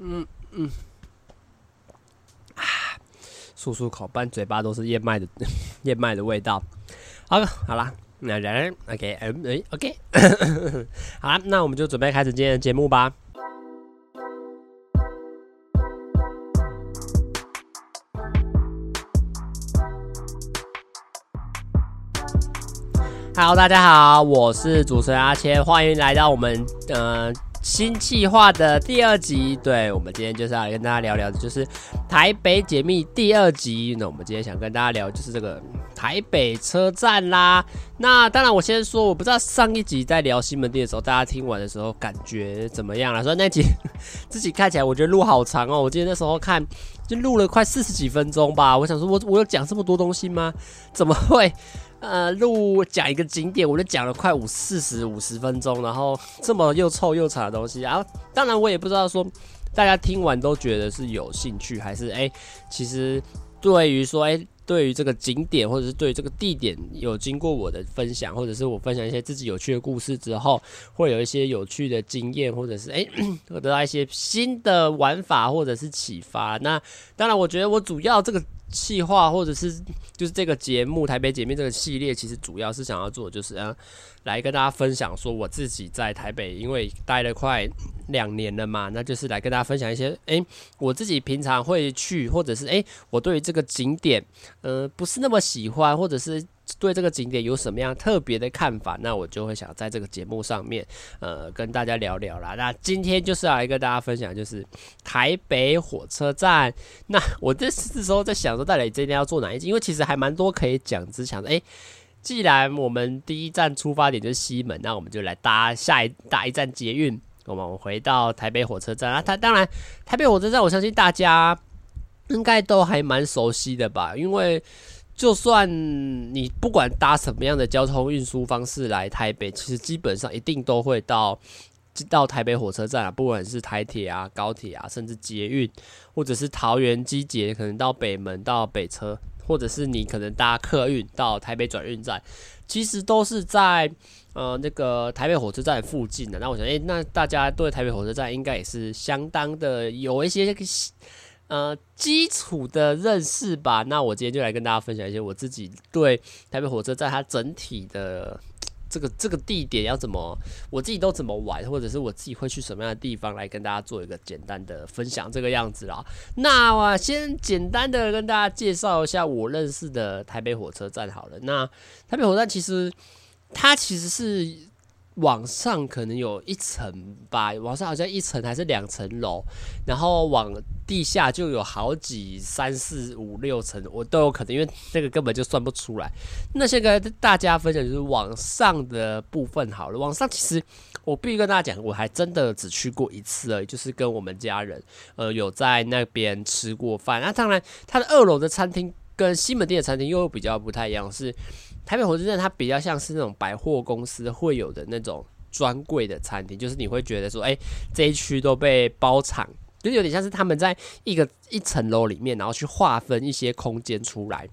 嗯嗯，啊，漱漱口，不然嘴巴都是燕麦的 燕麦的味道。好，好啦，那人 OK，嗯，哎，OK，好啦，那我们就准备开始今天的节目吧。Hello，大家好，我是主持人阿谦，欢迎来到我们呃新计划的第二集。对，我们今天就是要跟大家聊聊的，就是台北解密第二集。那我们今天想跟大家聊，就是这个台北车站啦。那当然，我先说，我不知道上一集在聊西门町的时候，大家听完的时候感觉怎么样了？所以那集自己看起来，我觉得录好长哦。我记得那时候看就录了快四十几分钟吧。我想说，我我有讲这么多东西吗？怎么会？呃，录讲一个景点，我就讲了快五四十五十分钟，然后这么又臭又长的东西，然后当然我也不知道说大家听完都觉得是有兴趣，还是哎，其实对于说哎。对于这个景点，或者是对于这个地点，有经过我的分享，或者是我分享一些自己有趣的故事之后，会有一些有趣的经验，或者是哎，得到一些新的玩法，或者是启发。那当然，我觉得我主要这个计划，或者是就是这个节目《台北解密》这个系列，其实主要是想要做，就是啊。来跟大家分享说，我自己在台北，因为待了快两年了嘛，那就是来跟大家分享一些，诶，我自己平常会去，或者是诶，我对于这个景点，呃，不是那么喜欢，或者是对这个景点有什么样特别的看法，那我就会想在这个节目上面，呃，跟大家聊聊啦。那今天就是要来跟大家分享，就是台北火车站。那我这时候在想说，到底今天要做哪一集？因为其实还蛮多可以讲，只想着，诶。既然我们第一站出发点就是西门，那我们就来搭下一搭一站捷运，我们回到台北火车站啊。它当然，台北火车站，我相信大家应该都还蛮熟悉的吧？因为就算你不管搭什么样的交通运输方式来台北，其实基本上一定都会到到台北火车站啊，不管是台铁啊、高铁啊，甚至捷运，或者是桃园机捷，可能到北门到北车。或者是你可能搭客运到台北转运站，其实都是在呃那个台北火车站附近的。那我想，诶、那大家对台北火车站应该也是相当的有一些呃基础的认识吧？那我今天就来跟大家分享一些我自己对台北火车站它整体的。这个这个地点要怎么，我自己都怎么玩，或者是我自己会去什么样的地方来跟大家做一个简单的分享，这个样子啦。那我先简单的跟大家介绍一下我认识的台北火车站好了。那台北火车站其实它其实是。往上可能有一层吧，往上好像一层还是两层楼，然后往地下就有好几三四五六层，我都有可能，因为那个根本就算不出来。那现在跟大家分享就是往上的部分好了，往上其实我必须跟大家讲，我还真的只去过一次而已，就是跟我们家人呃有在那边吃过饭。那当然，它的二楼的餐厅跟西门町的餐厅又比较不太一样，是。台北火车站它比较像是那种百货公司会有的那种专柜的餐厅，就是你会觉得说，哎，这一区都被包场，就有点像是他们在一个一层楼里面，然后去划分一些空间出来，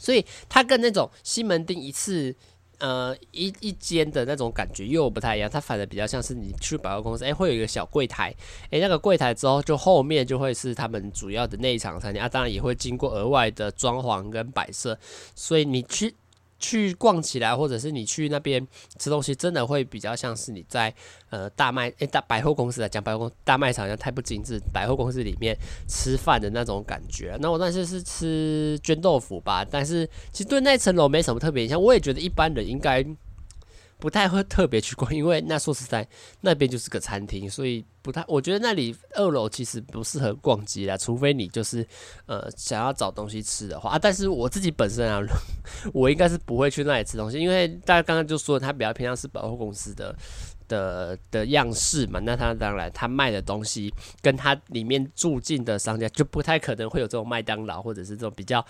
所以它跟那种西门町一次呃一一间的那种感觉又不太一样，它反而比较像是你去百货公司，哎，会有一个小柜台，哎，那个柜台之后就后面就会是他们主要的内场餐厅啊，当然也会经过额外的装潢跟摆设，所以你去。去逛起来，或者是你去那边吃东西，真的会比较像是你在呃大卖诶、大百货公司来讲，百货大卖场好像太不精致，百货公司里面吃饭的那种感觉。那我那次是吃绢豆腐吧，但是其实对那层楼没什么特别印象。我也觉得一般人应该。不太会特别去逛，因为那说实在，那边就是个餐厅，所以不太。我觉得那里二楼其实不适合逛街啦，除非你就是呃想要找东西吃的话啊。但是我自己本身啊，我应该是不会去那里吃东西，因为大家刚刚就说它比较偏向是百货公司的的的样式嘛。那它当然，它卖的东西跟它里面住进的商家就不太可能会有这种麦当劳或者是这种比较。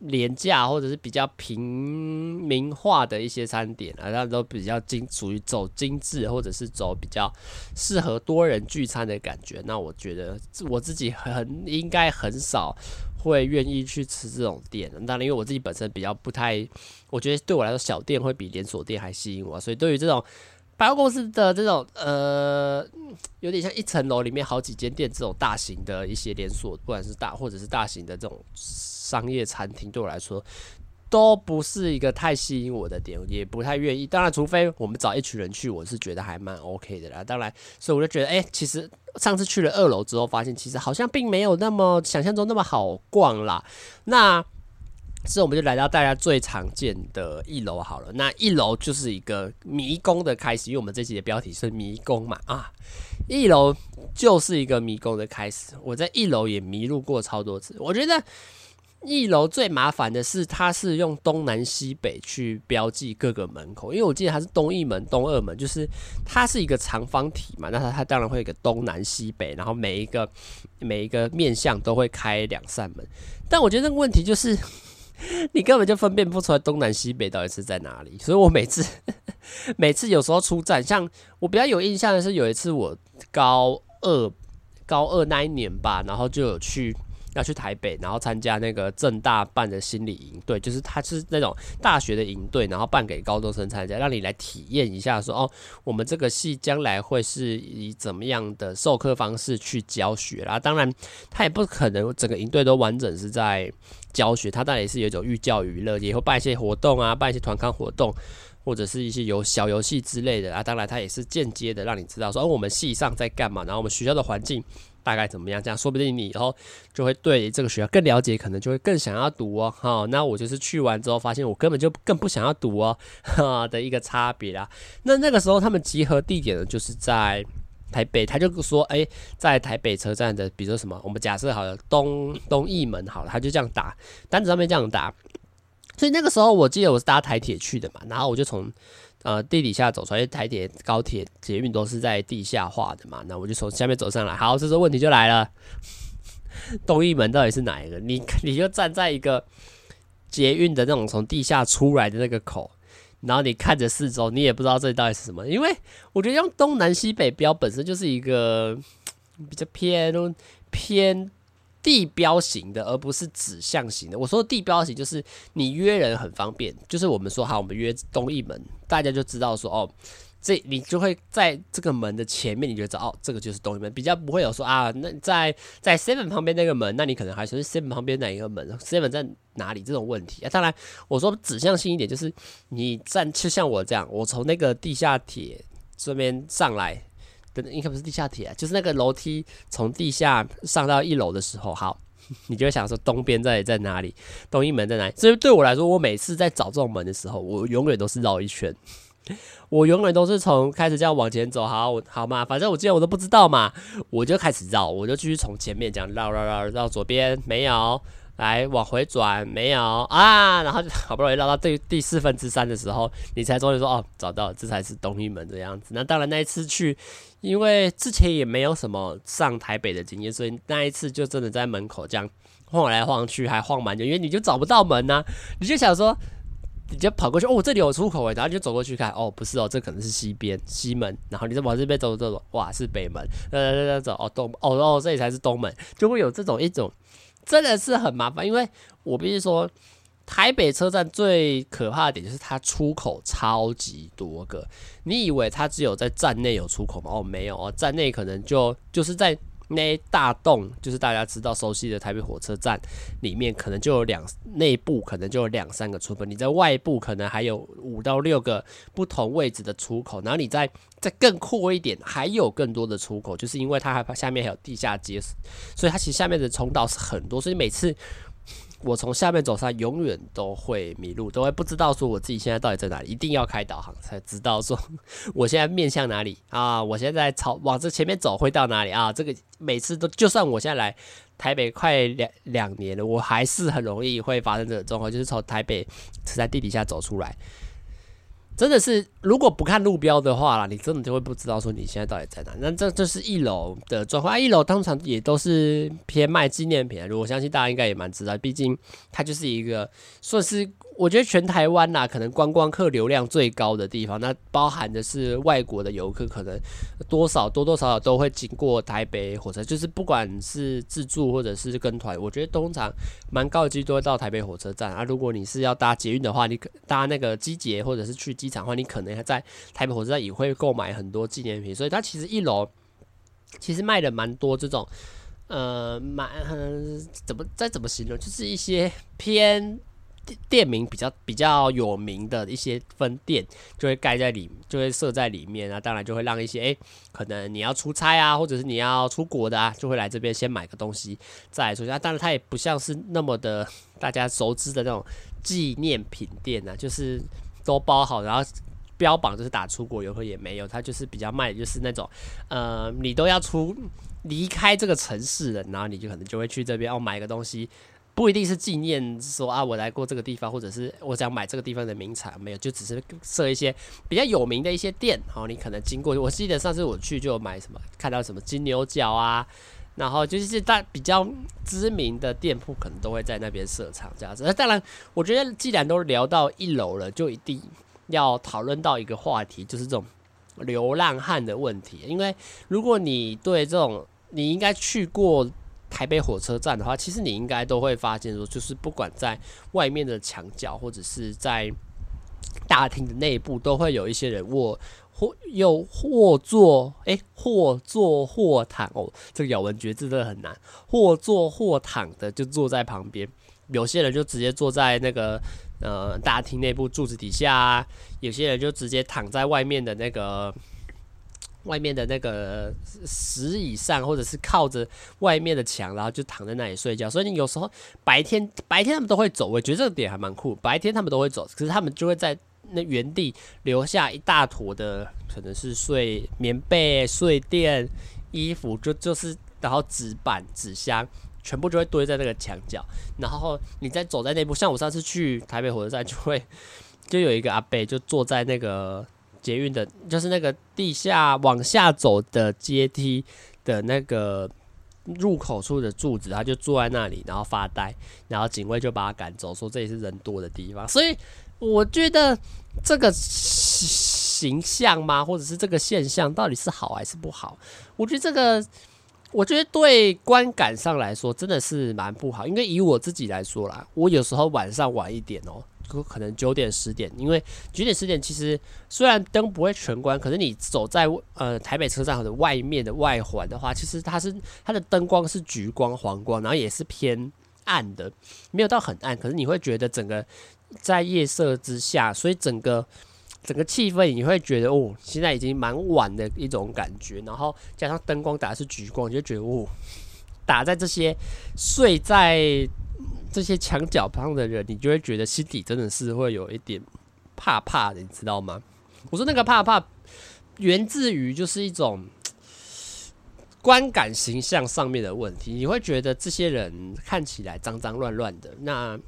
廉价或者是比较平民化的一些餐点啊，那都比较精，属于走精致或者是走比较适合多人聚餐的感觉。那我觉得我自己很应该很少会愿意去吃这种店。当然，因为我自己本身比较不太，我觉得对我来说小店会比连锁店还吸引我。所以对于这种百货公司的这种呃。有点像一层楼里面好几间店这种大型的一些连锁，不管是大或者是大型的这种商业餐厅，对我来说都不是一个太吸引我的点，也不太愿意。当然，除非我们找一群人去，我是觉得还蛮 OK 的啦。当然，所以我就觉得，哎、其实上次去了二楼之后，发现其实好像并没有那么想象中那么好逛啦。那。是，我们就来到大家最常见的一楼好了。那一楼就是一个迷宫的开始，因为我们这期的标题是迷宫嘛啊，一楼就是一个迷宫的开始。我在一楼也迷路过超多次。我觉得一楼最麻烦的是，它是用东南西北去标记各个门口，因为我记得它是东一门、东二门，就是它是一个长方体嘛。那它它当然会有一个东南西北，然后每一个每一个面向都会开两扇门。但我觉得那个问题就是。你根本就分辨不出来东南西北到底是在哪里，所以我每次 每次有时候出站，像我比较有印象的是有一次我高二高二那一年吧，然后就有去。要去台北，然后参加那个正大办的心理营队，就是他是那种大学的营队，然后办给高中生参加，让你来体验一下说，哦，我们这个系将来会是以怎么样的授课方式去教学啦。当然，他也不可能整个营队都完整是在教学，他当然也是有一种寓教于乐，也会办一些活动啊，办一些团康活动，或者是一些游小游戏之类的啊。当然，他也是间接的让你知道说，哦，我们系上在干嘛，然后我们学校的环境。大概怎么样？这样说不定你以后就会对这个学校更了解，可能就会更想要读哦。好，那我就是去完之后发现我根本就更不想要读哦，哈的一个差别啦。那那个时候他们集合地点呢，就是在台北。他就说，哎，在台北车站的，比如说什么，我们假设好了，东东义门好了，他就这样打单子上面这样打。所以那个时候我记得我是搭台铁去的嘛，然后我就从。呃，地底下走出来，台铁、高铁、捷运都是在地下化的嘛。那我就从下面走上来。好，这时候问题就来了，东义门到底是哪一个？你你就站在一个捷运的那种从地下出来的那个口，然后你看着四周，你也不知道这里到底是什么。因为我觉得用东南西北标本身就是一个比较偏偏。地标型的，而不是指向型的。我说地标型就是你约人很方便，就是我们说好，我们约东一门，大家就知道说哦，这你就会在这个门的前面，你就知道哦，这个就是东一门，比较不会有说啊，那在在 seven 旁边那个门，那你可能还说是 seven 旁边哪一个门，seven 在哪里这种问题啊。当然，我说指向性一点，就是你站，就像我这样，我从那个地下铁这边上来。等应该不是地下铁啊，就是那个楼梯从地下上到一楼的时候，好，你就会想说东边在在哪里，东一门在哪里？所以对我来说，我每次在找这种门的时候，我永远都是绕一圈，我永远都是从开始这样往前走，好，好嘛，反正我既然我都不知道嘛，我就开始绕，我就继续从前面这样绕绕绕绕左边没有。来往回转没有啊，然后就 好不容易绕到第第四分之三的时候，你才终于说哦，找到了，这才是东一门的样子。那当然那一次去，因为之前也没有什么上台北的经验，所以那一次就真的在门口这样晃来晃去，还晃蛮久，因为你就找不到门呐、你就想说，你就跑过去哦，这里有出口诶，然后就走过去看哦，不是哦，这可能是西边西门，然后你再往这边走走走，哇，是北门，呃，走哦东哦哦，这里才是东门，就会有这种一种。真的是很麻烦，因为我必须说，台北车站最可怕的点就是它出口超级多个。你以为它只有在站内有出口吗？哦，没有哦，站内可能就就是在。那一大栋就是大家知道熟悉的台北火车站里面，可能就有两内部可能就有两三个出口，你在外部可能还有五到六个不同位置的出口，然后你再再更扩一点，还有更多的出口，就是因为它还下面还有地下街，所以它其实下面的通道是很多，所以每次。我从下面走上，永远都会迷路，都会不知道说我自己现在到底在哪里。一定要开导航才知道说我现在面向哪里啊！我现在朝往这前面走会到哪里啊？这个每次都，就算我现在来台北快两两年了，我还是很容易会发生这种状况，就是从台北是在地底下走出来。真的是，如果不看路标的话啦，你真的就会不知道说你现在到底在哪。那这这是一楼的状况，啊，一楼通常也都是偏卖纪念品。如果相信大家应该也蛮知道，毕竟它就是一个算是。我觉得全台湾呐，可能观光客流量最高的地方，那包含的是外国的游客，可能多少多多少少都会经过台北火车，就是不管是自助或者是跟团，我觉得通常蛮高的几率都会到台北火车站啊。如果你是要搭捷运的话，你搭那个机捷或者是去机场的话，你可能还在台北火车站也会购买很多纪念品，所以它其实一楼其实卖的蛮多这种，呃，蛮、呃、怎么再怎么形容，就是一些偏。店名比较比较有名的一些分店就会盖在里，就会设在里面啊。当然就会让一些诶、可能你要出差啊，或者是你要出国的啊，就会来这边先买个东西再出去。啊，当然它也不像是那么的大家熟知的那种纪念品店啊，就是都包好，然后标榜就是打出国游客也没有。它就是比较卖就是那种，呃，你都要出离开这个城市了，然后你就可能就会去这边哦买个东西。不一定是纪念说啊，我来过这个地方，或者是我想买这个地方的名产，没有，就只是设一些比较有名的一些店，然后你可能经过。我记得上次我去就买什么，看到什么金牛角啊，然后就是大比较知名的店铺，可能都会在那边设场这样子。那当然，我觉得既然都聊到一楼了，就一定要讨论到一个话题，就是这种流浪汉的问题。因为如果你对这种，你应该去过。台北火车站的话，其实你应该都会发现说，就是不管在外面的墙角，或者是在大厅的内部，都会有一些人卧或又或坐，诶，或坐或躺哦，这个咬文嚼字真的很难，或坐或躺的就坐在旁边，有些人就直接坐在那个呃大厅内部柱子底下，有些人就直接躺在外面的那个。外面的那个石椅上，或者是靠着外面的墙，然后就躺在那里睡觉。所以你有时候白天白天他们都会走，我觉得这个点还蛮酷。白天他们都会走，可是他们就会在那原地留下一大坨的，可能是睡棉被、睡垫、衣服，就就是然后纸板、纸箱，全部就会堆在那个墙角。然后你再走在那步，像我上次去台北火车站，就会就有一个阿伯就坐在那个。捷运的，就是那个地下往下走的阶梯的那个入口处的柱子，他就坐在那里，然后发呆，然后警卫就把他赶走，说这里是人多的地方。所以我觉得这个形象吗，或者是这个现象，到底是好还是不好？我觉得这个，我觉得对观感上来说，真的是蛮不好。因为以我自己来说啦，我有时候晚上晚一点哦。可能九点十点，因为九点十点其实虽然灯不会全关，可是你走在呃台北车站或者外面的外环的话，其实它是它的灯光是橘光、黄光，然后也是偏暗的，没有到很暗，可是你会觉得整个在夜色之下，所以整个整个气氛你会觉得哦，现在已经蛮晚的一种感觉，然后加上灯光打的是橘光，你就觉得哦，打在这些睡在。这些墙角旁的人，你就会觉得心底真的是会有一点怕怕的，你知道吗？我说那个怕怕，源自于就是一种观感形象上面的问题。你会觉得这些人看起来脏脏乱乱的，那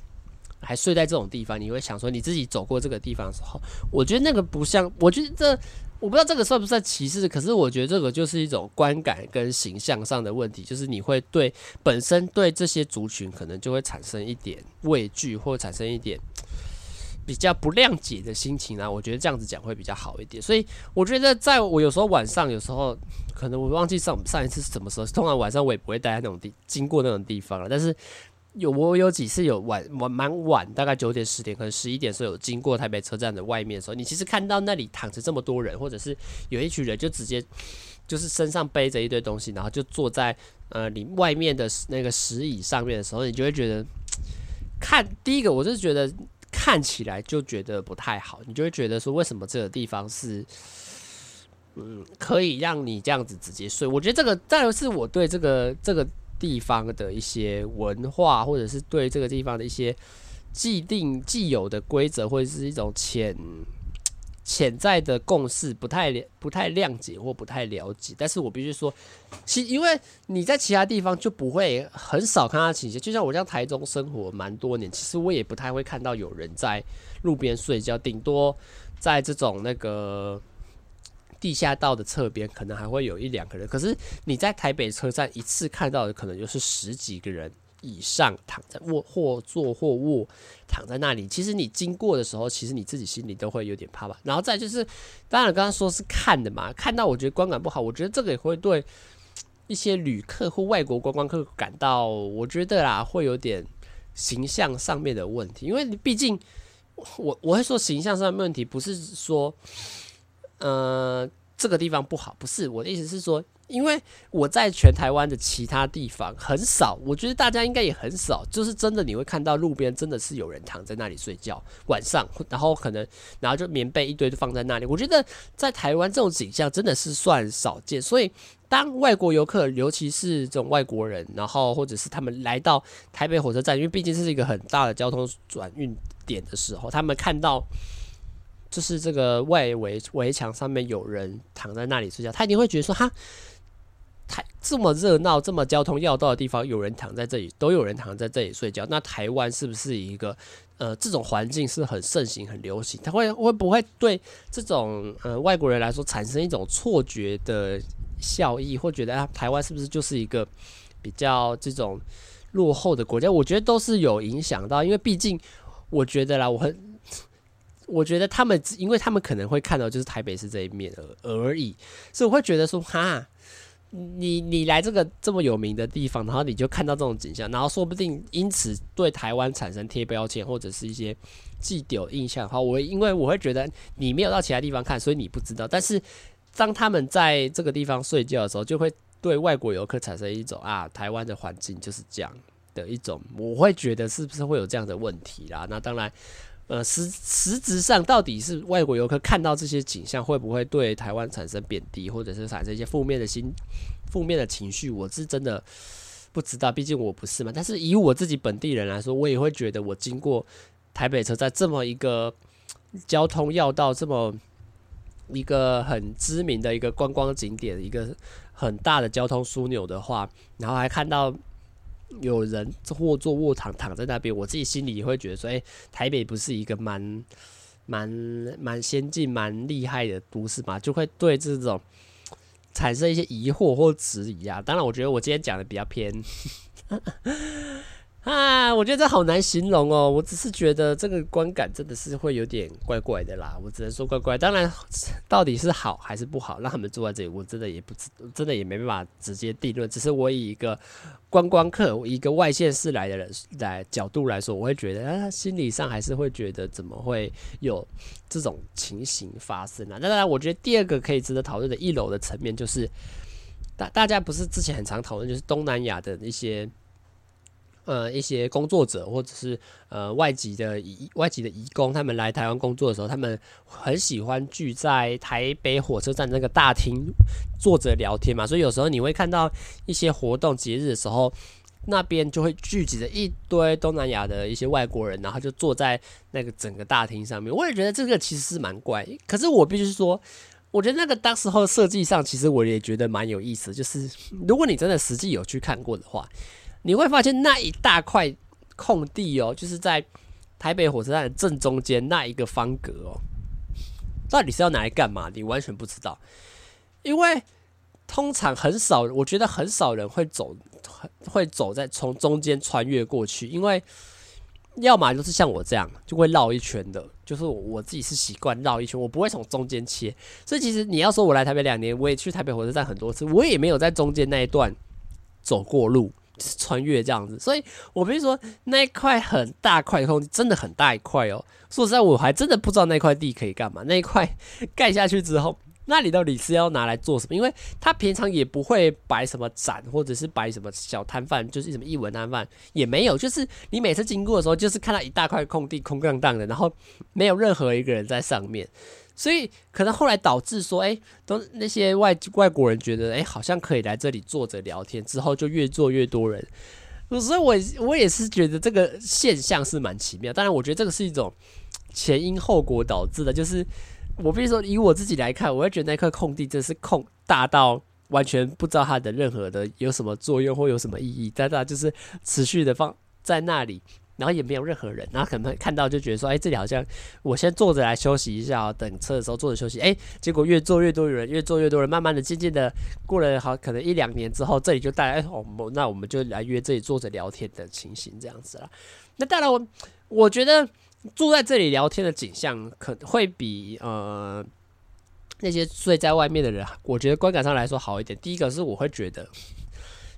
还睡在这种地方，你会想说你自己走过这个地方的时候，我觉得那个不像，我觉得这。我不知道这个算不算歧视，可是我觉得这个就是一种观感跟形象上的问题，就是你会对本身对这些族群可能就会产生一点畏惧，或产生一点比较不谅解的心情啊。我觉得这样子讲会比较好一点。所以我觉得，在我有时候晚上，有时候可能我忘记上上一次是什么时候，通常晚上我也不会待在那种地，经过那种地方了，但是。有我有几次有晚晚蛮晚，大概九点十点，可能十一点的时候有经过台北车站的外面的时候，你其实看到那里躺着这么多人，或者是有一群人就直接就是身上背着一堆东西，然后就坐在呃里外面的那个石椅上面的时候，你就会觉得看第一个，我是觉得看起来就觉得不太好，你就会觉得说为什么这个地方是嗯可以让你这样子直接睡？我觉得这个再是我对这个这个。地方的一些文化，或者是对这个地方的一些既定既有的规则，或者是一种潜潜在的共识，不太不太谅解或不太了解。但是我必须说，其因为你在其他地方就不会很少看到倾斜，就像我在台中生活蛮多年，其实我也不太会看到有人在路边睡觉，顶多在这种那个。地下道的侧边可能还会有一两个人，可是你在台北车站一次看到的可能就是十几个人以上躺在卧或坐或卧躺在那里。其实你经过的时候，其实你自己心里都会有点怕吧。然后再就是，当然刚刚说是看的嘛，看到我觉得观感不好，我觉得这个也会对一些旅客或外国观光客感到，我觉得啦会有点形象上面的问题，因为你毕竟我我会说形象上面问题，不是说。呃，这个地方不好，不是我的意思是说，因为我在全台湾的其他地方很少，我觉得大家应该也很少，就是真的你会看到路边真的是有人躺在那里睡觉，晚上，然后可能然后就棉被一堆就放在那里。我觉得在台湾这种景象真的是算少见，所以当外国游客，尤其是这种外国人，然后或者是他们来到台北火车站，因为毕竟是一个很大的交通转运点的时候，他们看到。就是这个外围围墙上面有人躺在那里睡觉，他一定会觉得说：哈，台这么热闹、这么交通要道的地方，有人躺在这里，都有人躺在这里睡觉。那台湾是不是一个呃这种环境是很盛行、很流行？他会会不会对这种呃外国人来说产生一种错觉的效益，或觉得啊台湾是不是就是一个比较这种落后的国家？我觉得都是有影响到，因为毕竟我觉得啦，我很。我觉得他们，因为他们可能会看到就是台北市这一面而而已，所以我会觉得说，哈，你你来这个这么有名的地方，然后你就看到这种景象，然后说不定因此对台湾产生贴标签或者是一些既有印象的话，我因为我会觉得你没有到其他地方看，所以你不知道。但是当他们在这个地方睡觉的时候，就会对外国游客产生一种啊，台湾的环境就是这样的一种，我会觉得是不是会有这样的问题啦？那当然。呃，实实质上到底是外国游客看到这些景象，会不会对台湾产生贬低，或者是产生一些负面的心、负面的情绪？我是真的不知道，毕竟我不是嘛。但是以我自己本地人来说，我也会觉得，我经过台北车站这么一个交通要道，这么一个很知名的一个观光景点，一个很大的交通枢纽的话，然后还看到。有人或坐卧躺躺在那边，我自己心里也会觉得说，哎、台北不是一个蛮蛮蛮先进、蛮厉害的都市嘛，就会对这种产生一些疑惑或质疑啊。当然，我觉得我今天讲的比较偏。啊，我觉得这好难形容哦。我只是觉得这个观感真的是会有点怪怪的啦。我只能说怪怪。当然，到底是好还是不好，让他们坐在这里，我真的也不知，真的也没办法直接定论。只是我以一个观光客，一个外县市来的人来角度来说，我会觉得啊，心理上还是会觉得怎么会有这种情形发生啊？那当然，我觉得第二个可以值得讨论的一楼的层面，就是大大家不是之前很常讨论，就是东南亚的一些。呃，一些工作者或者是呃外籍的移外籍的移工，他们来台湾工作的时候，他们很喜欢聚在台北火车站那个大厅坐着聊天嘛。所以有时候你会看到一些活动节日的时候，那边就会聚集着一堆东南亚的一些外国人，然后就坐在那个整个大厅上面。我也觉得这个其实是蛮怪，可是我必须说，我觉得那个当时候设计上，其实我也觉得蛮有意思。就是如果你真的实际有去看过的话。你会发现那一大块空地哦，就是在台北火车站的正中间那一个方格哦，到底是要拿来干嘛？你完全不知道，因为通常很少，我觉得很少人会走，会走在从中间穿越过去，因为要么就是像我这样，就会绕一圈的，就是我自己是习惯绕一圈，我不会从中间切。所以其实你要说我来台北两年，我也去台北火车站很多次，我也没有在中间那一段走过路。穿越这样子，所以我比如说那一块很大块空地，真的很大一块哦。说实在，我还真的不知道那块地可以干嘛。那一块盖下去之后，那里到底是要拿来做什么？因为他平常也不会摆什么展，或者是摆什么小摊贩，就是什么艺文摊贩也没有。就是你每次经过的时候，就是看到一大块空地空荡荡的，然后没有任何一个人在上面。所以可能后来导致说，哎、都那些外外国人觉得，哎、好像可以来这里坐着聊天，之后就越坐越多人。所以我我也是觉得这个现象是蛮奇妙。当然，我觉得这个是一种前因后果导致的。就是我比如说以我自己来看，我会觉得那块空地真是空大到完全不知道它的任何的有什么作用或有什么意义，但它就是持续的放在那里。然后也没有任何人，然后可能看到就觉得说，哎，这里好像我先坐着来休息一下，等车的时候坐着休息。哎，结果越坐越多人，越坐越多人，慢慢的、渐渐的，过了好可能一两年之后，这里就带来，哦，那我们就来约这里坐着聊天的情形这样子了。那当然，我我觉得住在这里聊天的景象，可能会比呃那些睡在外面的人，我觉得观感上来说好一点。第一个是我会觉得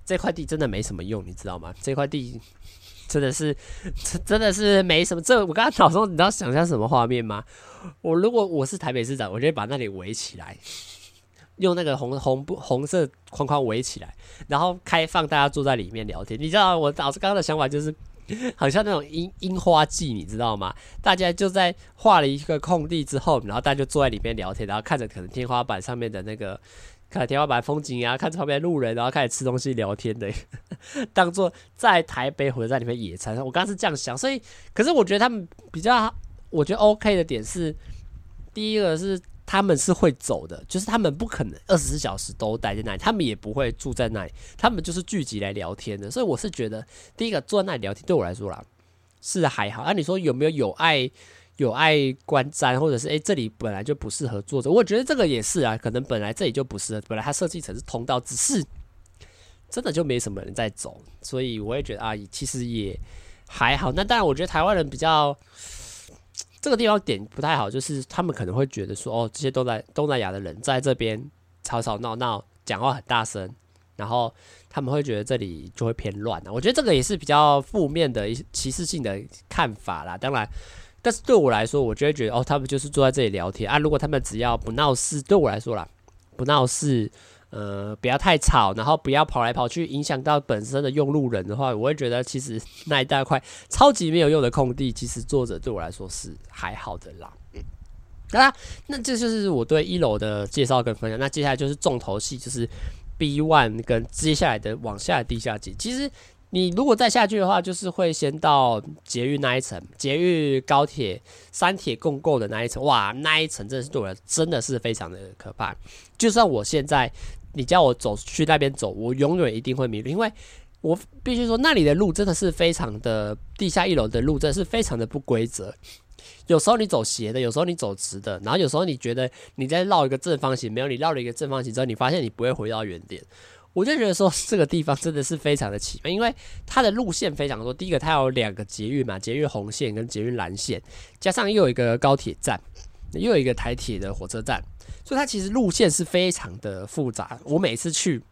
这块地真的没什么用，你知道吗？这块地。真的是，真的是没什么。这我刚刚脑中，你知道想象什么画面吗？我如果我是台北市长，我就会把那里围起来，用那个红红布红色框框围起来，然后开放大家坐在里面聊天。你知道我脑子刚刚的想法就是，好像那种樱樱花季，你知道吗？大家就在画了一个空地之后，然后大家就坐在里面聊天，然后看着可能天花板上面的那个。看天花板风景啊，看旁边路人，然后开始吃东西聊天的，当做在台北火车站里面野餐。我刚刚是这样想，所以，可是我觉得他们比较，我觉得 OK 的点是，第一个是他们是会走的，就是他们不可能二十四小时都待在那里，他们也不会住在那里，他们就是聚集来聊天的。所以我是觉得，第一个坐在那里聊天对我来说啦是还好。啊，你说有没有有爱？有爱观瞻，或者是诶、欸，这里本来就不适合坐着。我觉得这个也是啊，可能本来这里就不适合，本来它设计成是通道，只是真的就没什么人在走，所以我也觉得啊，其实也还好。那当然，我觉得台湾人比较这个地方点不太好，就是他们可能会觉得说，哦，这些都在东南亚的人在这边吵吵闹闹，讲话很大声，然后他们会觉得这里就会偏乱啊。我觉得这个也是比较负面的一些歧视性的看法啦。当然。但是对我来说，我就会觉得哦，他们就是坐在这里聊天啊。如果他们只要不闹事，对我来说啦，不闹事，呃，不要太吵，然后不要跑来跑去，影响到本身的用路人的话，我会觉得其实那一大块超级没有用的空地，其实坐着对我来说是还好的啦。嗯，好啦，那这就是我对一楼的介绍跟分享。那接下来就是重头戏，就是 B One 跟接下来的往下的地下街。其实。你如果再下去的话，就是会先到捷运那一层，捷运、高铁、三铁共构的那一层。哇，那一层真的是对我真的是非常的可怕。就算我现在你叫我走去那边走，我永远一定会迷路，因为我必须说那里的路真的是非常的，地下一楼的路真的是非常的不规则。有时候你走斜的，有时候你走直的，然后有时候你觉得你在绕一个正方形，没有，你绕了一个正方形之后，你发现你不会回到原点。我就觉得说这个地方真的是非常的奇妙，因为它的路线非常多。第一个，它有两个捷运嘛，捷运红线跟捷运蓝线，加上又有一个高铁站，又有一个台铁的火车站，所以它其实路线是非常的复杂。我每次去，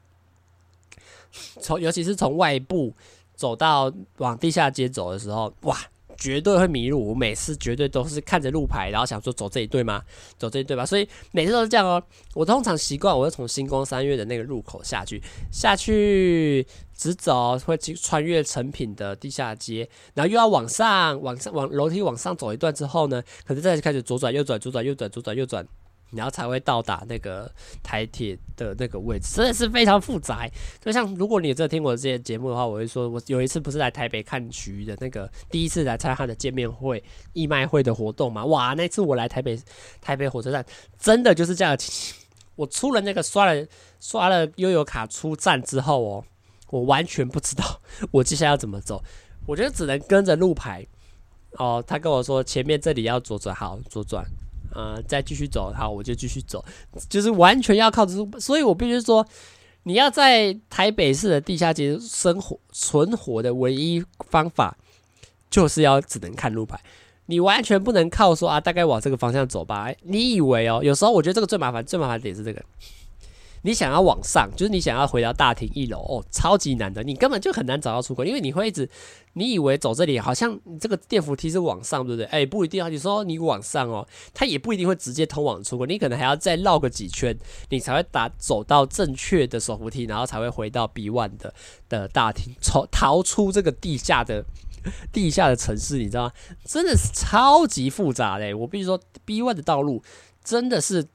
从尤其是从外部走到往地下街走的时候，哇！绝对会迷路，我每次绝对都是看着路牌，然后想说走这一对吗？走这一对吧？所以每次都是这样哦。我通常习惯，我会从星光三月的那个入口下去，下去直走，会去穿越成品的地下街，然后又要往上，往上，往楼梯往上走一段之后呢，可是再开始左转右转，左转右转，左转右转。然后才会到达那个台铁的那个位置，真的是非常复杂。就像如果你有在听我这些节目的话，我会说，我有一次不是来台北看徐的那个第一次来参加他的见面会、义卖会的活动嘛？哇，那次我来台北台北火车站，真的就是这样。我出了那个刷了刷了悠游卡出站之后哦，我完全不知道我接下来要怎么走，我觉得只能跟着路牌。哦，他跟我说前面这里要左转，好，左转。呃，再继续走，好，我就继续走，就是完全要靠这，所以我必须说，你要在台北市的地下街生活存活的唯一方法，就是要只能看路牌，你完全不能靠说啊，大概往这个方向走吧。你以为哦，有时候我觉得这个最麻烦，最麻烦的也是这个。你想要往上，就是你想要回到大厅一楼哦，超级难的，你根本就很难找到出口，因为你会一直，你以为走这里好像你这个电扶梯是往上，对不对？哎，不一定啊，你说你往上哦，它也不一定会直接通往出口，你可能还要再绕个几圈，你才会打走到正确的手扶梯，然后才会回到 B one 的的大厅，从逃出这个地下的 地下的城市，你知道吗？真的是超级复杂嘞，我必须说 B one 的道路真的是。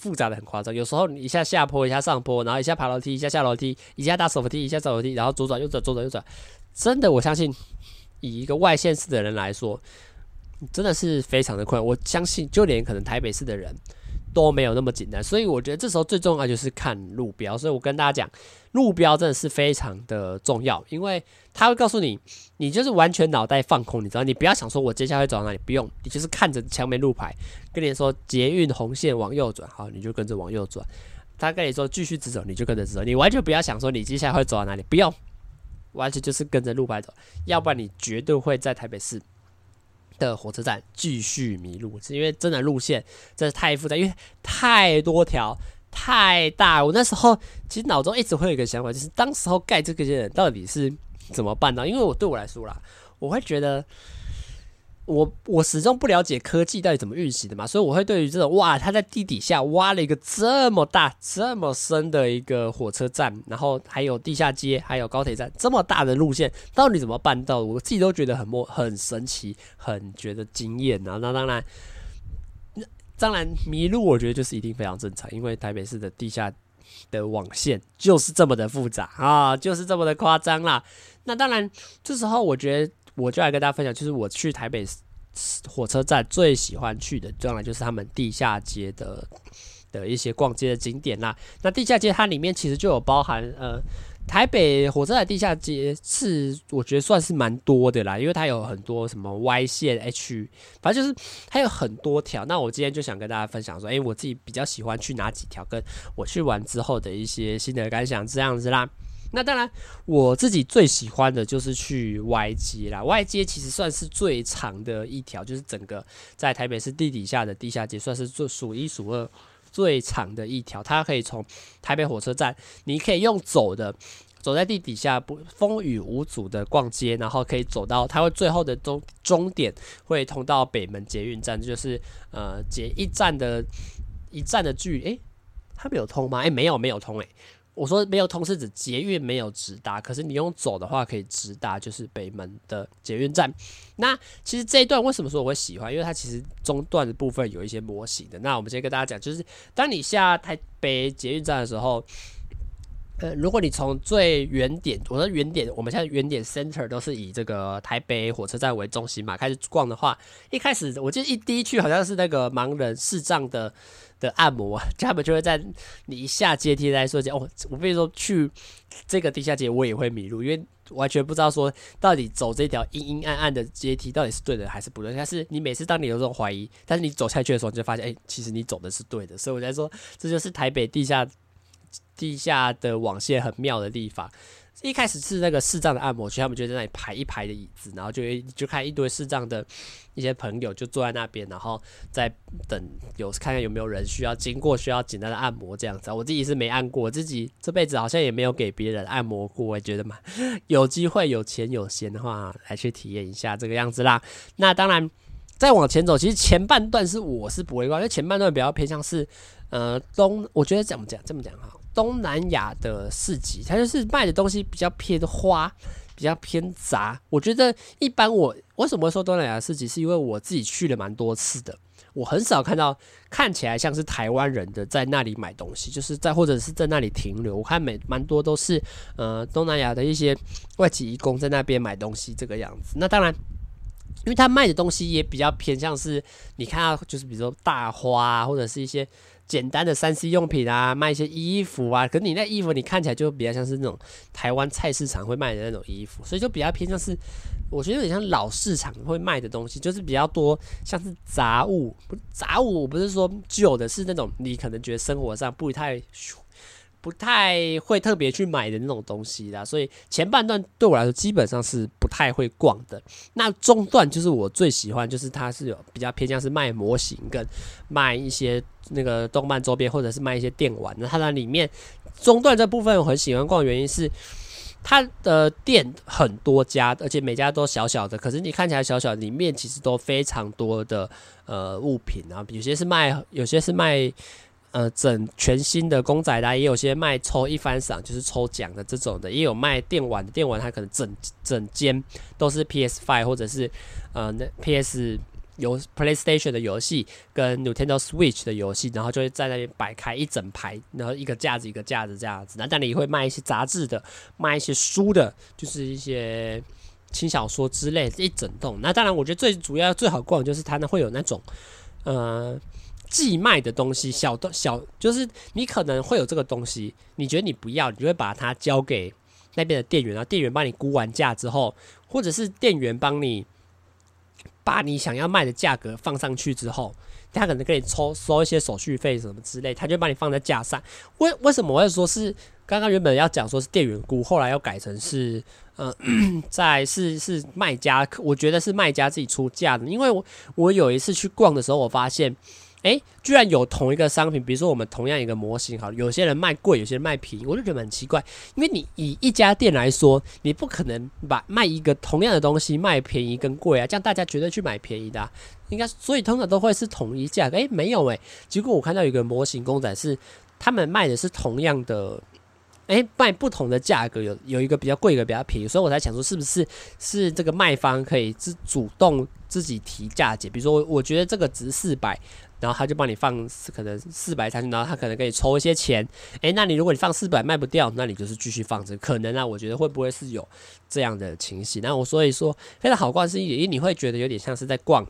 复杂的很夸张，有时候你一下下坡，一下上坡，然后一下爬楼梯，一下下楼梯，一下搭手扶梯，一下走楼梯，然后左转右转，左转右转，真的，我相信以一个外县市的人来说，真的是非常的困难。我相信，就连可能台北市的人。都没有那么简单，所以我觉得这时候最重要就是看路标。所以我跟大家讲，路标真的是非常的重要，因为他会告诉你，你就是完全脑袋放空，你知道，你不要想说我接下来会走到哪里，不用，你就是看着前面路牌，跟你说捷运红线往右转，好，你就跟着往右转。他跟你说继续直走，你就跟着直走，你完全不要想说你接下来会走到哪里，不用，完全就是跟着路牌走，要不然你绝对会在台北市的火车站继续迷路，是因为真的路线真的太复杂，因为太多条太大。我那时候其实脑中一直会有一个想法，就是当时候盖这个人到底是怎么办呢？因为我对我来说啦，我会觉得我我始终不了解科技到底怎么运行的嘛，所以我会对于这种哇，他在地底下挖了一个这么大、这么深的一个火车站，然后还有地下街，还有高铁站，这么大的路线，到底怎么办到？我自己都觉得很莫很神奇，很觉得惊艳啊！那当然，那当然迷路，我觉得就是一定非常正常，因为台北市的地下的网线就是这么的复杂啊，就是这么的夸张啦。那当然，这时候我觉得。我就来跟大家分享，就是我去台北火车站最喜欢去的，当然就是他们地下街的的一些逛街的景点啦。那地下街它里面其实就有包含，呃，台北火车站地下街是我觉得算是蛮多的啦，因为它有很多什么 Y 线、H，反正就是还有很多条。那我今天就想跟大家分享说，诶，我自己比较喜欢去哪几条，跟我去完之后的一些心得感想这样子啦。那当然，我自己最喜欢的就是去 Y 街啦。Y 街其实算是最长的一条，就是整个在台北市地底下的地下街，算是最数一数二最长的一条。它可以从台北火车站，你可以用走的，走在地底下不风雨无阻的逛街，然后可以走到它会最后的终终点会通到北门捷运站，就是呃捷一站的一站的距离。诶、欸，它没有通吗？诶、没有，没有通诶、我说没有通是指捷运没有直达，可是你用走的话可以直达，就是北门的捷运站。那其实这一段为什么说我会喜欢？因为它其实中段的部分有一些模型的。那我们先跟大家讲，就是当你下台北捷运站的时候，呃，如果你从最原点，我说原点，我们现在原点 center 都是以这个台北火车站为中心嘛，开始逛的话，一开始我记得一第一去好像是那个盲人视障的。的按摩，他们就会在你一下阶梯来说：“哦，我跟你说去这个地下街，我也会迷路，因为完全不知道说到底走这条阴阴暗暗的阶梯到底是对的还是不对。但是你每次当你有这种怀疑，但是你走下去的时候，你就发现，哎、其实你走的是对的。所以我在说，这就是台北地下地下的网线很妙的地方。”一开始是那个视障的按摩区，他们就在那里排一排的椅子，然后就就看一堆视障的一些朋友就坐在那边，然后在等有看看有没有人需要经过需要简单的按摩这样子。我自己是没按过，自己这辈子好像也没有给别人按摩过，我觉得嘛，有机会有钱有闲的话来去体验一下这个样子啦。那当然再往前走，其实前半段是我是不会逛，因为前半段比较偏向是呃东，我觉得怎么讲这么讲哈。东南亚的市集，它就是卖的东西比较偏花，比较偏杂。我觉得一般我为什么说东南亚市集，是因为我自己去了蛮多次的，我很少看到看起来像是台湾人的在那里买东西，就是在或者是在那里停留。我看每蛮多都是呃东南亚的一些外籍移工在那边买东西这个样子。那当然，因为他卖的东西也比较偏向是，你看到就是比如说大花啊，或者是一些。简单的三 C 用品啊，卖一些衣服啊，可是你那衣服你看起来就比较像是那种台湾菜市场会卖的那种衣服，所以就比较偏向是，我觉得有点像老市场会卖的东西，就是比较多像是杂物，杂物，不是说旧的，是那种你可能觉得生活上不太。不太会特别去买的那种东西啦，所以前半段对我来说基本上是不太会逛的。那中段就是我最喜欢，就是它是有比较偏向是卖模型跟卖一些那个动漫周边，或者是卖一些电玩。那它那里面中段这部分我很喜欢逛原因是它的店很多家，而且每家都小小的，可是你看起来小小，里面其实都非常多的呃物品啊，有些是卖，有些是卖。呃，整全新的公仔啦，也有些卖抽一番赏，就是抽奖的这种的，也有卖电玩的，电玩它可能整整间都是 PS Five 或者是呃那 PS 游 PlayStation 的游戏跟 Nintendo Switch 的游戏，然后就会在那边摆开一整排，然后一个架子一个架子这样子。那当然也会卖一些杂志的，卖一些书的，就是一些轻小说之类一整栋。那当然，我觉得最主要最好逛就是它呢会有那种呃。寄卖的东西，小的小就是你可能会有这个东西，你觉得你不要，你就会把它交给那边的店员，然后店员帮你估完价之后，或者是店员帮你把你想要卖的价格放上去之后，他可能给你抽收一些手续费什么之类，他就把你放在架上。为为什么我会说是刚刚原本要讲说是店员估，后来要改成是呃 在是是卖家，我觉得是卖家自己出价的，因为我我有一次去逛的时候，我发现。诶，居然有同一个商品，比如说我们同样一个模型，好，有些人卖贵，有些人卖便宜，我就觉得很奇怪。因为你以一家店来说，你不可能把卖一个同样的东西卖便宜跟贵啊，这样大家绝对去买便宜的啊。应该，所以通常都会是统一价格。诶，没有诶，结果我看到有一个模型公仔是他们卖的是同样的，诶，卖不同的价格，有有一个比较贵，一个比较便宜，所以我才想说是不是是这个卖方可以自主动自己提价钱，比如说我觉得这个值四百。然后他就帮你放可能四百上去，然后他可能可以抽一些钱。诶，那你如果你放四百卖不掉，那你就是继续放着。可能啊，我觉得会不会是有这样的情形？那我所以说非常好逛是因为你会觉得有点像是在逛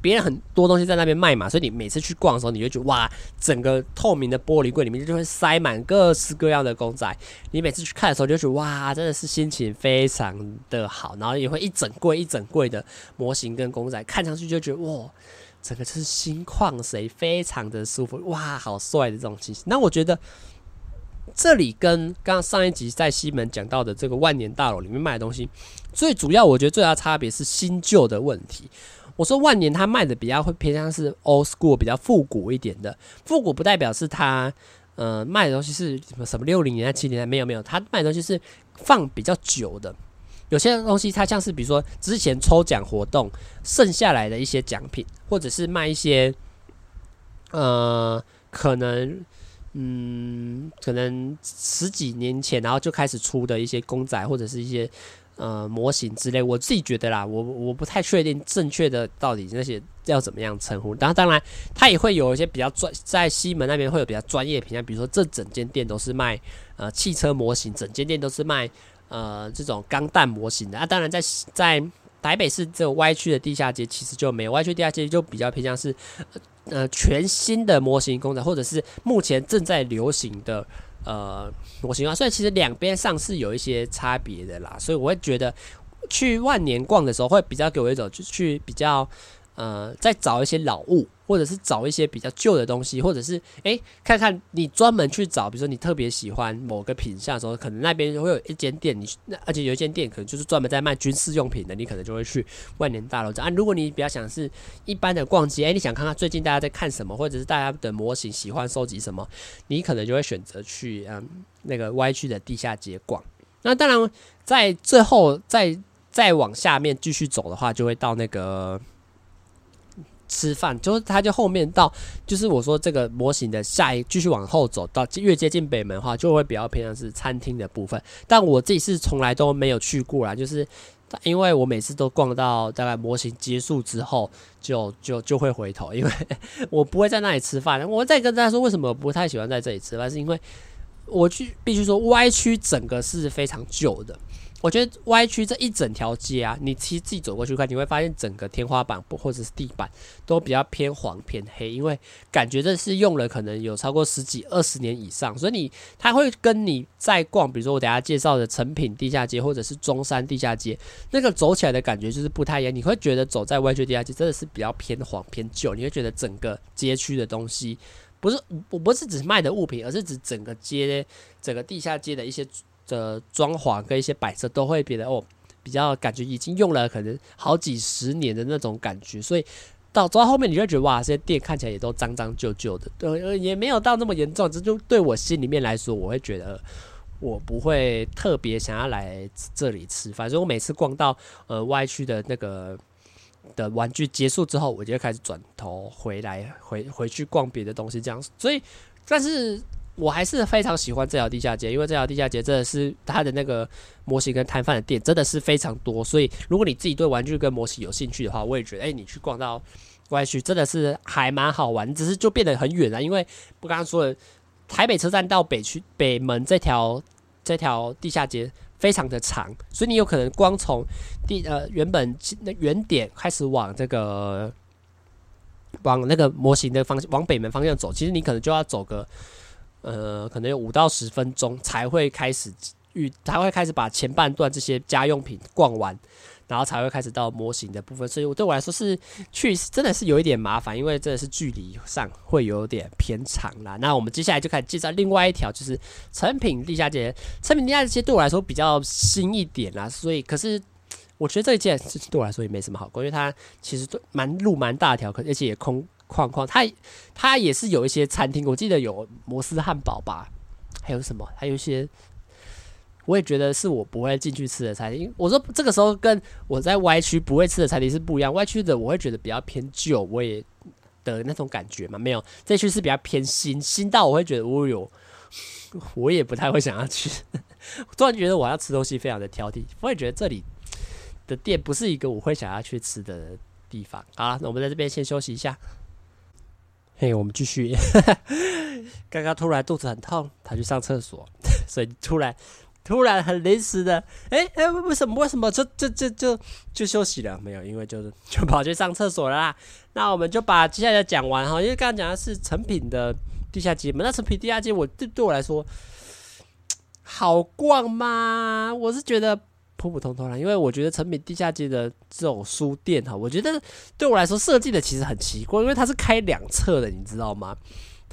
别人很多东西在那边卖嘛，所以你每次去逛的时候，你就觉得哇，整个透明的玻璃柜里面就会塞满各式各样的公仔。你每次去看的时候，就觉得哇，真的是心情非常的好。然后也会一整柜一整柜的模型跟公仔，看上去就觉得哇。整个就是心旷神怡，非常的舒服，哇，好帅的这种气息。那我觉得这里跟刚刚上一集在西门讲到的这个万年大楼里面卖的东西，最主要我觉得最大差别是新旧的问题。我说万年它卖的比较会偏向是 old school，比较复古一点的。复古不代表是它呃卖的东西是什么什么六零年代七零年代，没有没有，它卖的东西是放比较久的。有些东西它像是比如说之前抽奖活动剩下来的一些奖品，或者是卖一些呃可能嗯可能十几年前然后就开始出的一些公仔或者是一些呃模型之类，我自己觉得啦，我我不太确定正确的到底那些要怎么样称呼。当当然，它也会有一些比较专在西门那边会有比较专业的评价，比如说这整间店都是卖呃汽车模型，整间店都是卖。呃，这种钢弹模型的啊，当然在在台北市这个歪曲的地下街，其实就没有歪曲地下街就比较偏向是呃全新的模型工厂，或者是目前正在流行的呃模型啊，所以其实两边上是有一些差别的啦，所以我会觉得去万年逛的时候，会比较给我一种就去比较。呃，再找一些老物，或者是找一些比较旧的东西，或者是哎、看看你专门去找，比如说你特别喜欢某个品相的时候，可能那边会有一间店，你那而且有一间店可能就是专门在卖军事用品的，你可能就会去万年大楼这啊。如果你比较想是一般的逛街，哎、你想看看最近大家在看什么，或者是大家的模型喜欢收集什么，你可能就会选择去嗯那个歪曲的地下街逛。那当然，在最后再再往下面继续走的话，就会到那个。吃饭就是，他就后面到，就是我说这个模型的下一继续往后走到越接近北门的话，就会比较偏向是餐厅的部分。但我自己是从来都没有去过啦，就是因为我每次都逛到大概模型结束之后就，就就会回头，因为 我不会在那里吃饭。我再跟大家说，为什么不太喜欢在这里吃饭，是因为我去必须说歪曲整个是非常旧的。我觉得歪曲这一整条街啊，你其实自己走过去看，你会发现整个天花板或者是地板都比较偏黄偏黑，因为感觉这是用了可能有超过十几二十年以上，所以你它会跟你在逛，比如说我等下介绍的成品地下街或者是中山地下街，那个走起来的感觉就是不太一样。你会觉得走在歪曲地下街真的是比较偏黄偏旧，你会觉得整个街区的东西不是我不是指卖的物品，而是指整个街整个地下街的一些。的装潢跟一些摆设都会变得哦，比较感觉已经用了可能好几十年的那种感觉，所以到走到后面你就觉得哇，这些店看起来也都脏脏旧旧的，对，也没有到那么严重。这就对我心里面来说，我会觉得我不会特别想要来这里吃反正我每次逛到呃歪曲的那个的玩具结束之后，我就开始转头回来回回去逛别的东西，这样。所以，但是。我还是非常喜欢这条地下街，因为这条地下街真的是它的那个模型跟摊贩的店真的是非常多，所以如果你自己对玩具跟模型有兴趣的话，我也觉得，哎、你去逛到外区真的是还蛮好玩，只是就变得很远了，因为我刚刚说了，台北车站到北区北门这条这条地下街非常的长，所以你有可能光从地呃原本那原点开始往这个往那个模型的方向往北门方向走，其实你可能就要走个。呃，可能有五到十分钟才会开始遇，才会开始把前半段这些家用品逛完，然后才会开始到模型的部分。所以，我对我来说是去真的是有一点麻烦，因为真的是距离上会有点偏长啦。那我们接下来就开始介绍另外一条，就是成品地下街。成品地下街对我来说比较新一点啦，所以可是我觉得这一件对我来说也没什么好逛，因为它其实蛮路蛮大条，可而且也空框框，它它也是有一些餐厅，我记得有摩斯汉堡吧，还有什么？还有一些，我也觉得是我不会进去吃的餐厅。我说这个时候跟我在 Y 区不会吃的餐厅是不一样，Y 区的我会觉得比较偏旧，我也的那种感觉嘛，没有这区是比较偏新，新到我会觉得我有，我也不太会想要去。突然觉得我要吃东西非常的挑剔，我也觉得这里的店不是一个我会想要去吃的地方。好了，那我们在这边先休息一下。嘿，我们继续。刚刚突然肚子很痛，他去上厕所，所以突然突然很临时的，哎、欸、哎、为什么为什么就就就就就休息了？没有，因为就是 就跑去上厕所了啦。那我们就把接下来讲完哈，因为刚刚讲的是成品的地下街嘛。那成品地下街，我对对我来说好逛吗？我是觉得普普通通啦，因为我觉得诚品地下街的这种书店哈，我觉得对我来说设计的其实很奇怪，因为它是开两侧的，你知道吗？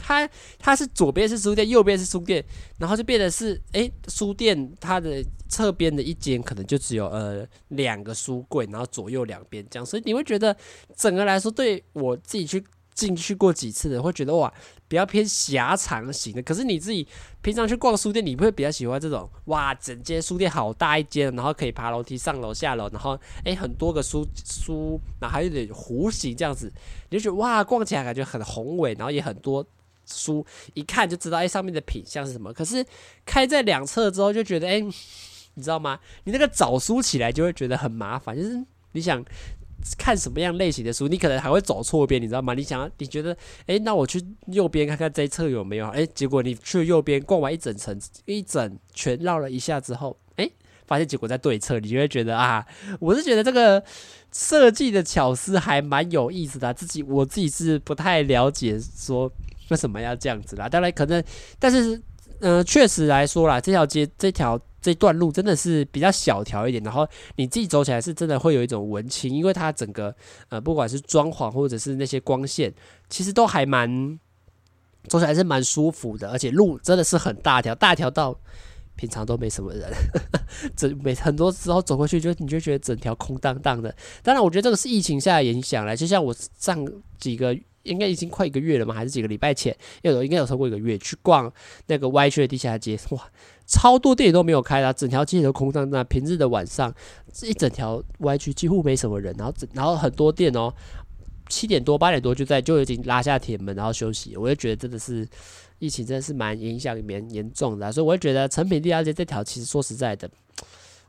它它是左边是书店，右边是书店，然后就变得是哎、欸，书店它的侧边的一间可能就只有呃两个书柜，然后左右两边这样，所以你会觉得整个来说，对我自己去进去过几次的，会觉得哇，比较偏狭长型的。可是你自己平常去逛书店，你会比较喜欢这种哇，整间书店好大一间，然后可以爬楼梯上楼下楼，然后哎、欸、很多个书书，然后还有点弧形这样子，你就觉得哇，逛起来感觉很宏伟，然后也很多。书一看就知道，哎，上面的品相是什么？可是开在两侧之后，就觉得，哎，你知道吗？你那个找书起来就会觉得很麻烦。就是你想看什么样类型的书，你可能还会走错边，你知道吗？你想，你觉得，哎，那我去右边看看这一侧有没有？哎，结果你去右边逛完一整层，一整圈绕了一下之后，哎，发现结果在对侧，你就会觉得啊，我是觉得这个设计的巧思还蛮有意思的。自己我自己是不太了解说。为什么要这样子啦？当然可能，但是，嗯、确实来说啦，这条街、这条这段路真的是比较小条一点，然后你自己走起来是真的会有一种文青，因为它整个呃，不管是装潢或者是那些光线，其实都还蛮走起来是蛮舒服的，而且路真的是很大条，大条到平常都没什么人，整每很多时候走过去就你就觉得整条空荡荡的。当然，我觉得这个是疫情下的影响啦，就像我上几个。应该已经快一个月了嘛，还是几个礼拜前？有应该有超过一个月去逛那个 Y 区的地下街，哇，超多店都没有开啊，整条街都空荡荡。平日的晚上，一整条 Y 区几乎没什么人，然后然后很多店哦，七点多八点多就在就已经拉下铁门，然后休息。我就觉得真的是疫情真的是蛮影响蛮严重的，所以我会觉得成品地下街这条其实说实在的，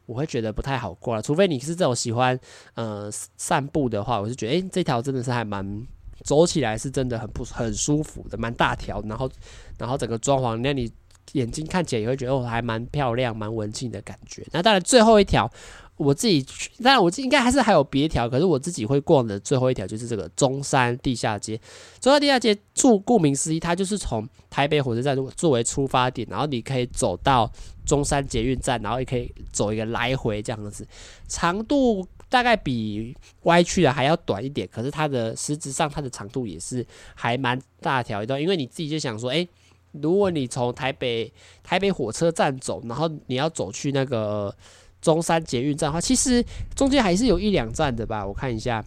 我会觉得不太好过了，除非你是这种喜欢呃散步的话，我是觉得诶、这条真的是还蛮。走起来是真的很不很舒服的，蛮大条，然后然后整个装潢让你眼睛看起来也会觉得哦，还蛮漂亮、蛮文静的感觉。那当然最后一条我自己，当然我应该还是还有别条，可是我自己会逛的最后一条就是这个中山地下街。中山地下街，顾顾名思义，它就是从台北火车站作为出发点，然后你可以走到中山捷运站，然后也可以走一个来回这样子，长度。大概比歪曲的还要短一点，可是它的实质上它的长度也是还蛮大条一段。因为你自己就想说，诶，如果你从台北台北火车站走，然后你要走去那个中山捷运站的话，其实中间还是有一两站的吧？我看一下。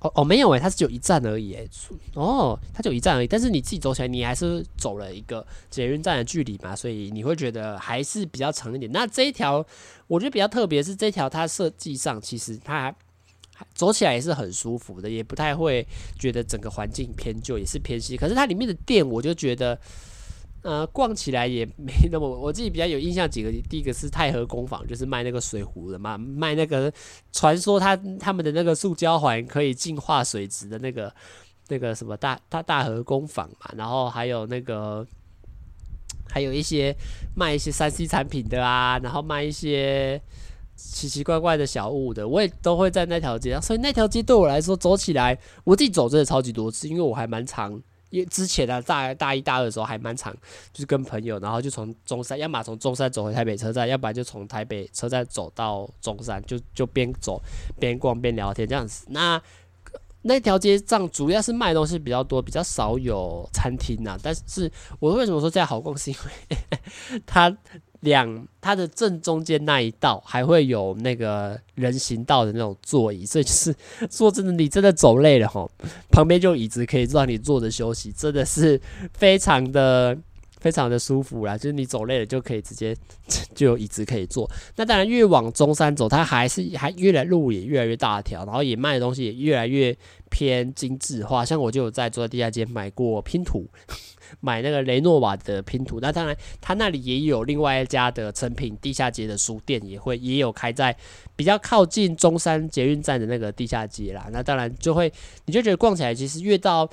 哦哦，没有诶，它只有一站而已诶。哦，它就一站而已，但是你自己走起来，你还是走了一个捷运站的距离嘛，所以你会觉得还是比较长一点。那这一条我觉得比较特别，是这条它设计上其实它走起来也是很舒服的，也不太会觉得整个环境偏旧，也是偏西。可是它里面的店，我就觉得。呃，逛起来也没那么，我自己比较有印象几个，第一个是太和工坊，就是卖那个水壶的嘛，卖那个传说他他们的那个塑胶环可以净化水质的那个那个什么大大大和工坊嘛，然后还有那个还有一些卖一些三 C 产品的啊，然后卖一些奇奇怪怪的小物的，我也都会在那条街上，所以那条街对我来说走起来，我自己走真的超级多次，因为我还蛮常。因为之前啊，大大一、大二的时候还蛮长，就是跟朋友，然后就从中山，要么从中山走回台北车站，要不然就从台北车站走到中山，就就边走边逛边聊天这样子。那那条街上主要是卖东西比较多，比较少有餐厅呐。但是我为什么说这样好逛，是因为 它两它的正中间那一道还会有那个人行道的那种座椅，所以就是说真的，你真的走累了吼，旁边就椅子可以让你坐着休息，真的是非常的。非常的舒服啦，就是你走累了就可以直接 就有椅子可以坐。那当然越往中山走，它还是还越来路也越来越大条，然后也卖的东西也越来越偏精致化。像我就有在坐在地下街买过拼图，买那个雷诺瓦的拼图。那当然，它那里也有另外一家的成品地下街的书店，也会也有开在比较靠近中山捷运站的那个地下街啦。那当然就会你就觉得逛起来其实越到。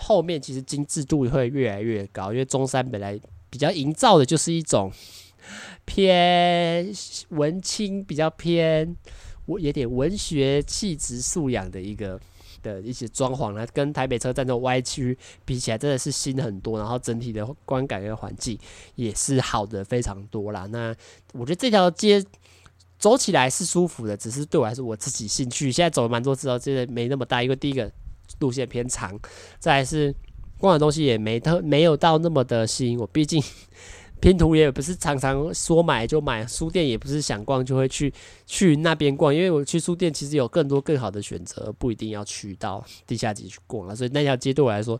后面其实精致度会越来越高，因为中山本来比较营造的就是一种偏文青、比较偏我有点文学气质素养的一个的一些装潢呢，跟台北车站的歪曲比起来，真的是新很多。然后整体的观感跟环境也是好的非常多啦。那我觉得这条街走起来是舒服的，只是对我来说我自己兴趣现在走了蛮多次哦，真的没那么大。因为第一个。路线偏长，再是逛的东西也没特没有到那么的吸引我。毕竟 拼图也不是常常说买就买，书店也不是想逛就会去去那边逛。因为我去书店其实有更多更好的选择，不一定要去到地下街去逛了。所以那条街对我来说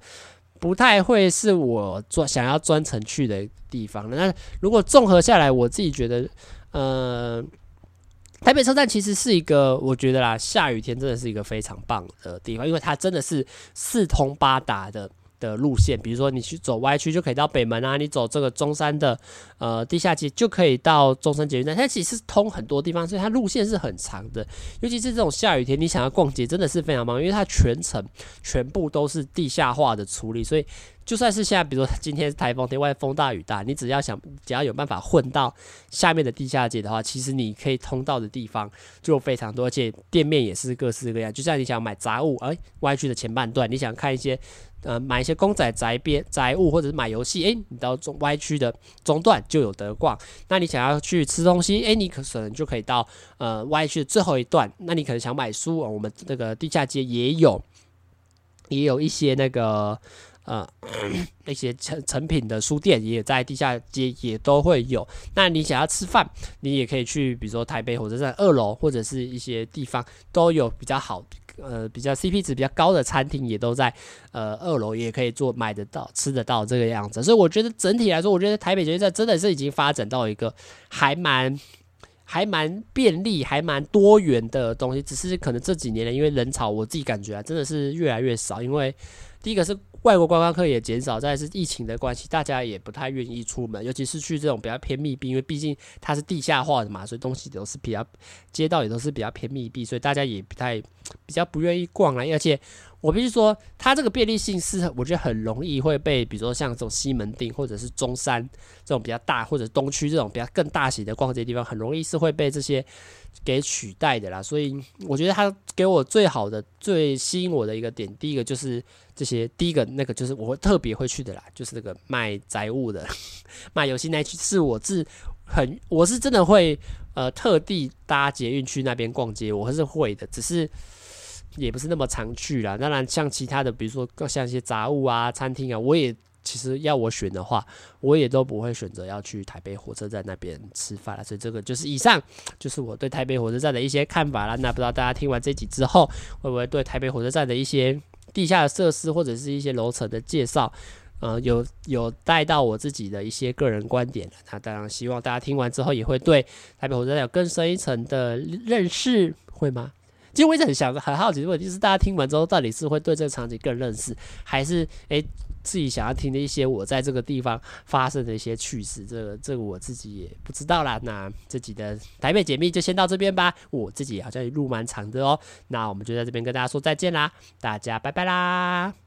不太会是我专想要专程去的地方。那如果综合下来，我自己觉得，呃。台北车站其实是一个，我觉得啦，下雨天真的是一个非常棒的地方，因为它真的是四通八达的的路线。比如说你去走歪区就可以到北门啊，你走这个中山的呃地下街就可以到中山捷运站。它其实是通很多地方，所以它路线是很长的。尤其是这种下雨天，你想要逛街真的是非常棒，因为它全程全部都是地下化的处理，所以。就算是现在，比如说今天是台风天，外风大雨大，你只要想，只要有办法混到下面的地下街的话，其实你可以通到的地方就非常多，而且店面也是各式各样。就像你想买杂物，哎，歪曲的前半段，你想看一些，呃，买一些公仔宅边宅物，或者是买游戏，哎，你到中歪曲的中段就有得逛。那你想要去吃东西，哎，你可能就可以到呃歪曲的最后一段。那你可能想买书，我们那个地下街也有，也有一些那个。呃，那些成成品的书店也在地下街也都会有。那你想要吃饭，你也可以去，比如说台北火车站二楼或者是一些地方都有比较好，呃，比较 CP 值比较高的餐厅，也都在呃二楼，也可以做买得到、吃得到这个样子。所以我觉得整体来说，我觉得台北捷运站真的是已经发展到一个还蛮还蛮便利、还蛮多元的东西。只是可能这几年呢，因为人潮，我自己感觉啊，真的是越来越少。因为第一个是。外国观光客也减少，再是疫情的关系，大家也不太愿意出门，尤其是去这种比较偏密闭，因为毕竟它是地下化的嘛，所以东西都是比较街道也都是比较偏密闭，所以大家也不太比较不愿意逛了。而且我必须说，它这个便利性是我觉得很容易会被，比如说像这种西门町或者是中山这种比较大，或者东区这种比较更大型的逛街地方，很容易是会被这些给取代的啦。所以我觉得他给我最好的、最吸引我的一个点，第一个就是。这些第一个那个就是我会特别会去的啦，就是那个卖宅物的、卖游戏那区，是我自很我是真的会呃特地搭捷运去那边逛街，我还是会的，只是也不是那么常去啦。当然，像其他的，比如说像一些杂物啊、餐厅啊，我也其实要我选的话，我也都不会选择要去台北火车站那边吃饭了。所以这个就是以上就是我对台北火车站的一些看法了。那不知道大家听完这集之后，会不会对台北火车站的一些地下设施或者是一些楼层的介绍，呃，有有带到我自己的一些个人观点。那当然希望大家听完之后也会对台北火车站有更深一层的认识，会吗？其实我一直很想很好奇的问题，是大家听完之后到底是会对这个场景更认识，还是诶、自己想要听的一些我在这个地方发生的一些趣事？这个这个我自己也不知道啦。那自己的台北解密就先到这边吧。我自己好像也录蛮长的哦。那我们就在这边跟大家说再见啦，大家拜拜啦。